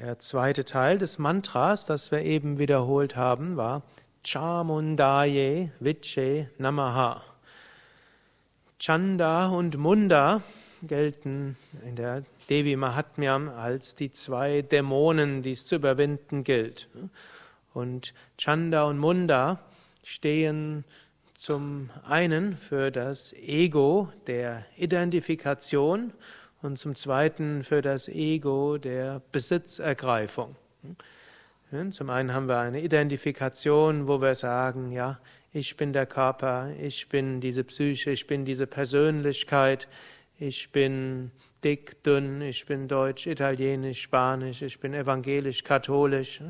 Der zweite Teil des Mantras, das wir eben wiederholt haben, war Chamundaye Viche Namaha. Chanda und Munda gelten in der Devi Mahatmyam als die zwei Dämonen, die es zu überwinden gilt. Und Chanda und Munda stehen zum einen für das Ego der Identifikation und zum Zweiten für das Ego der Besitzergreifung. Zum einen haben wir eine Identifikation, wo wir sagen, ja, ich bin der Körper, ich bin diese Psyche, ich bin diese Persönlichkeit, ich bin dick, dünn, ich bin deutsch, italienisch, spanisch, ich bin evangelisch, katholisch,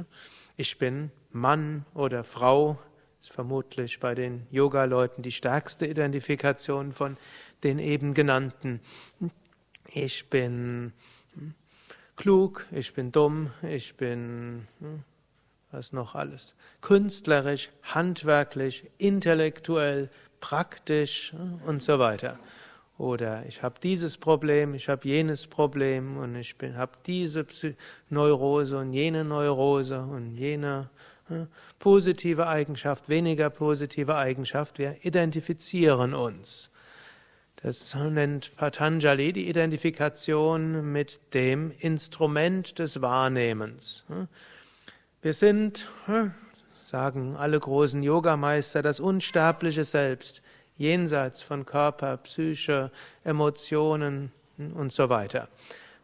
ich bin Mann oder Frau, ist vermutlich bei den Yoga-Leuten die stärkste Identifikation von den eben genannten ich bin hm, klug, ich bin dumm, ich bin hm, was noch alles, künstlerisch, handwerklich, intellektuell, praktisch hm, und so weiter. Oder ich habe dieses Problem, ich habe jenes Problem und ich habe diese Neurose und jene Neurose und jene positive Eigenschaft, weniger positive Eigenschaft. Wir identifizieren uns. Das nennt Patanjali die Identifikation mit dem Instrument des Wahrnehmens. Wir sind, sagen alle großen Yogameister, das unsterbliche Selbst, jenseits von Körper, Psyche, Emotionen und so weiter.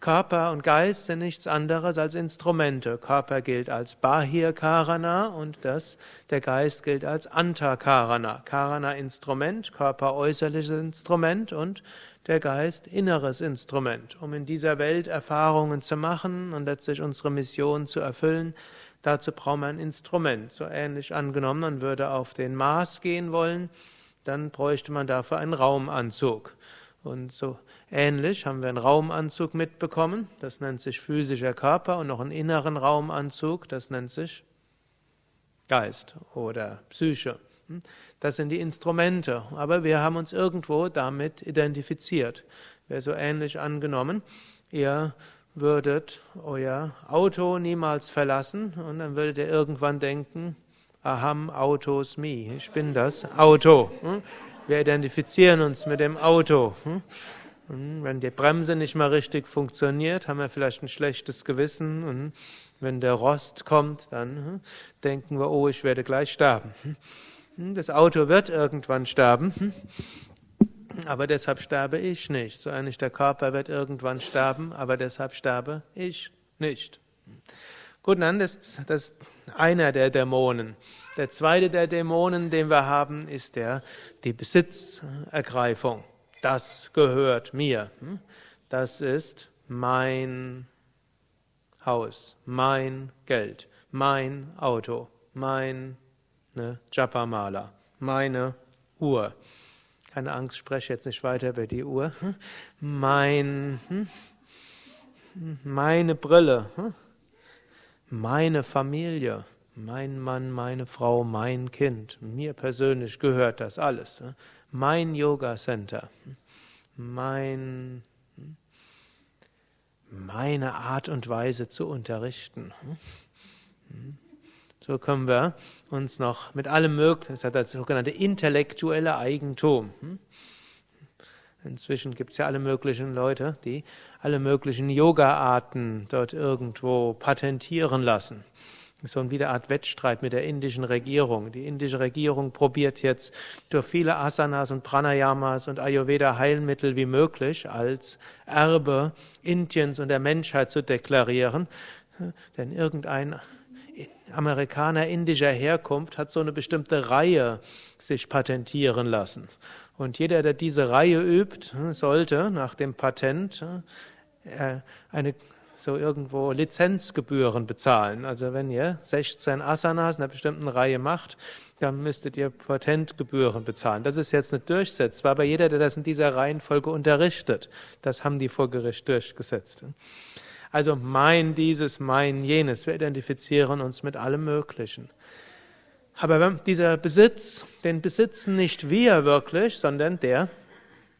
Körper und Geist sind nichts anderes als Instrumente. Körper gilt als Bahir Karana und das, der Geist gilt als Antakarana. Karana Instrument, Körper äußerliches Instrument und der Geist inneres Instrument. Um in dieser Welt Erfahrungen zu machen und letztlich unsere Mission zu erfüllen, dazu braucht man ein Instrument. So ähnlich angenommen, man würde auf den Mars gehen wollen, dann bräuchte man dafür einen Raumanzug. Und so ähnlich haben wir einen Raumanzug mitbekommen, das nennt sich physischer Körper, und noch einen inneren Raumanzug, das nennt sich Geist oder Psyche. Hm? Das sind die Instrumente, aber wir haben uns irgendwo damit identifiziert. Wäre so ähnlich angenommen, ihr würdet euer Auto niemals verlassen und dann würdet ihr irgendwann denken, aham, Autos me, ich bin das Auto. Hm? Wir identifizieren uns mit dem Auto. Hm? Und wenn die Bremse nicht mal richtig funktioniert, haben wir vielleicht ein schlechtes Gewissen. Und wenn der Rost kommt, dann hm, denken wir, oh, ich werde gleich sterben. Hm? Das Auto wird irgendwann sterben, aber deshalb sterbe ich nicht. So ähnlich der Körper wird irgendwann sterben, aber deshalb sterbe ich nicht. Gut, dann das, das ist einer der Dämonen. Der zweite der Dämonen, den wir haben, ist der, die Besitzergreifung. Das gehört mir. Das ist mein Haus, mein Geld, mein Auto, mein ne, Japamala, meine Uhr. Keine Angst, spreche jetzt nicht weiter über die Uhr. Mein, hm, meine Brille, hm, meine Familie, mein Mann, meine Frau, mein Kind, mir persönlich gehört das alles. Mein Yoga Center, mein, meine Art und Weise zu unterrichten. So können wir uns noch mit allem möglichen, das hat das sogenannte intellektuelle Eigentum. Inzwischen gibt es ja alle möglichen Leute, die alle möglichen Yoga-Arten dort irgendwo patentieren lassen. So ein wieder Art Wettstreit mit der indischen Regierung. Die indische Regierung probiert jetzt durch viele Asanas und Pranayamas und Ayurveda Heilmittel wie möglich als Erbe Indiens und der Menschheit zu deklarieren. Denn irgendein Amerikaner indischer Herkunft hat so eine bestimmte Reihe sich patentieren lassen. Und jeder, der diese Reihe übt, sollte nach dem Patent äh, eine so irgendwo Lizenzgebühren bezahlen. Also wenn ihr 16 Asanas in einer bestimmten Reihe macht, dann müsstet ihr Patentgebühren bezahlen. Das ist jetzt nicht durchsetzbar, aber jeder, der das in dieser Reihenfolge unterrichtet, das haben die vor Gericht durchgesetzt. Also mein dieses, mein jenes. Wir identifizieren uns mit allem Möglichen. Aber dieser Besitz, den besitzen nicht wir wirklich, sondern der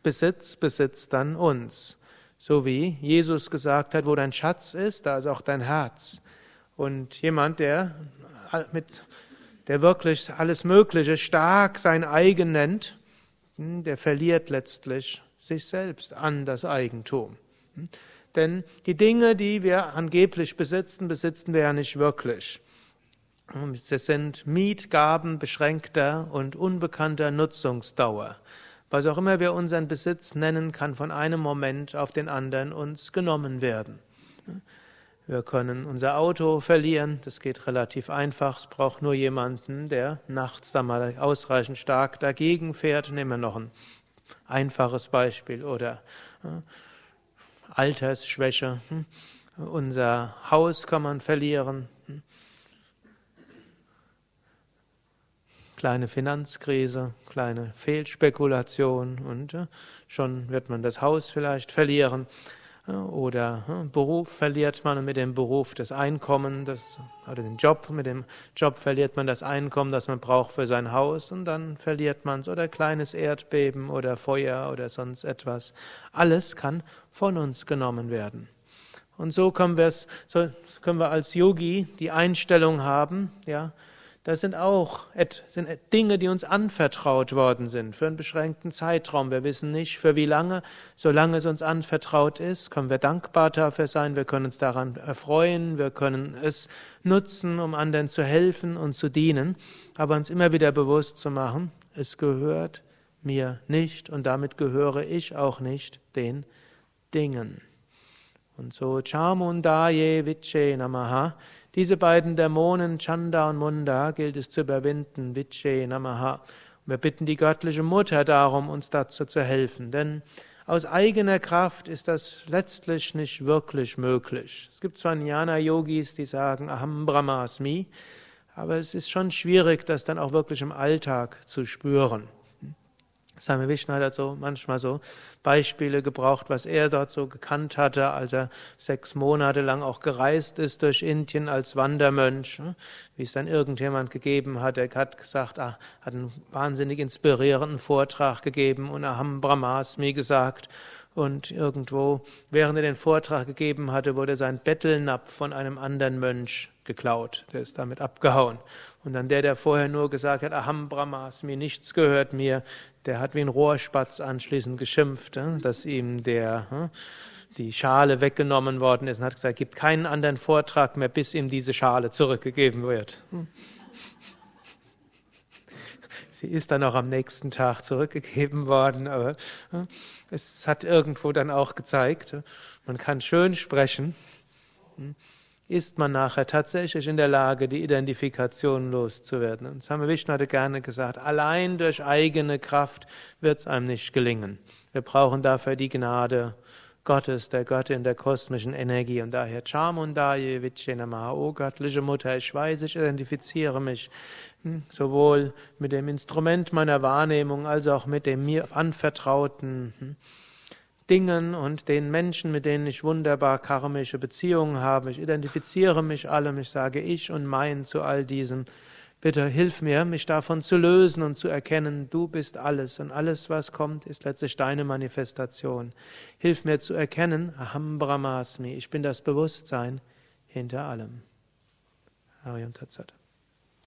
Besitz besitzt dann uns. So wie Jesus gesagt hat, wo dein Schatz ist, da ist auch dein Herz. Und jemand, der mit, der wirklich alles Mögliche stark sein eigen nennt, der verliert letztlich sich selbst an das Eigentum. Denn die Dinge, die wir angeblich besitzen, besitzen wir ja nicht wirklich. Das sind Mietgaben beschränkter und unbekannter Nutzungsdauer. Was auch immer wir unseren Besitz nennen, kann von einem Moment auf den anderen uns genommen werden. Wir können unser Auto verlieren, das geht relativ einfach. Es braucht nur jemanden, der nachts da mal ausreichend stark dagegen fährt. Nehmen wir noch ein einfaches Beispiel oder Altersschwäche. Hm? Unser Haus kann man verlieren. Kleine Finanzkrise, kleine Fehlspekulation und äh, schon wird man das Haus vielleicht verlieren. Oder hm, Beruf verliert man mit dem Beruf das Einkommen, das, oder den Job, mit dem Job verliert man das Einkommen, das man braucht für sein Haus und dann verliert man es. Oder kleines Erdbeben oder Feuer oder sonst etwas. Alles kann von uns genommen werden. Und so können so können wir als Yogi die Einstellung haben, ja, das sind auch sind Dinge, die uns anvertraut worden sind für einen beschränkten Zeitraum. Wir wissen nicht, für wie lange. Solange es uns anvertraut ist, können wir dankbar dafür sein. Wir können uns daran erfreuen. Wir können es nutzen, um anderen zu helfen und zu dienen. Aber uns immer wieder bewusst zu machen, es gehört mir nicht und damit gehöre ich auch nicht den Dingen. Und so Chamundaye Viche Namaha diese beiden Dämonen, Chanda und Munda, gilt es zu überwinden, Viche Namaha. Und wir bitten die göttliche Mutter darum, uns dazu zu helfen, denn aus eigener Kraft ist das letztlich nicht wirklich möglich. Es gibt zwar Jnana-Yogis, die sagen Aham Brahmasmi, aber es ist schon schwierig, das dann auch wirklich im Alltag zu spüren. Swami Vishnu hat so manchmal so Beispiele gebraucht, was er dort so gekannt hatte, als er sechs Monate lang auch gereist ist durch Indien als Wandermönch. Hm? Wie es dann irgendjemand gegeben hat, er hat gesagt, ah, hat einen wahnsinnig inspirierenden Vortrag gegeben und Aham Brahmasmi gesagt. Und irgendwo, während er den Vortrag gegeben hatte, wurde sein Bettelnapf von einem anderen Mönch geklaut. Der ist damit abgehauen. Und dann der, der vorher nur gesagt hat, Aham Brahmasmi, nichts gehört mir, der hat wie ein Rohrspatz anschließend geschimpft, dass ihm der, die Schale weggenommen worden ist und hat gesagt, gibt keinen anderen Vortrag mehr, bis ihm diese Schale zurückgegeben wird. Sie ist dann auch am nächsten Tag zurückgegeben worden, aber es hat irgendwo dann auch gezeigt, man kann schön sprechen, ist man nachher tatsächlich in der Lage, die Identifikation loszuwerden. Und Same Vishnu hatte gerne gesagt, allein durch eigene Kraft wird es einem nicht gelingen. Wir brauchen dafür die Gnade Gottes, der Göttin der kosmischen Energie. Und daher Chamundaye Vichenamaha, O göttliche Mutter, ich weiß, ich identifiziere mich hm, sowohl mit dem Instrument meiner Wahrnehmung als auch mit dem mir anvertrauten hm, Dingen und den Menschen, mit denen ich wunderbar karmische Beziehungen habe. Ich identifiziere mich allem, ich sage ich und mein zu all diesem. Bitte hilf mir, mich davon zu lösen und zu erkennen, du bist alles und alles, was kommt, ist letztlich deine Manifestation. Hilf mir zu erkennen, Aham Brahmasmi, ich bin das Bewusstsein hinter allem. Ariam Tatsat.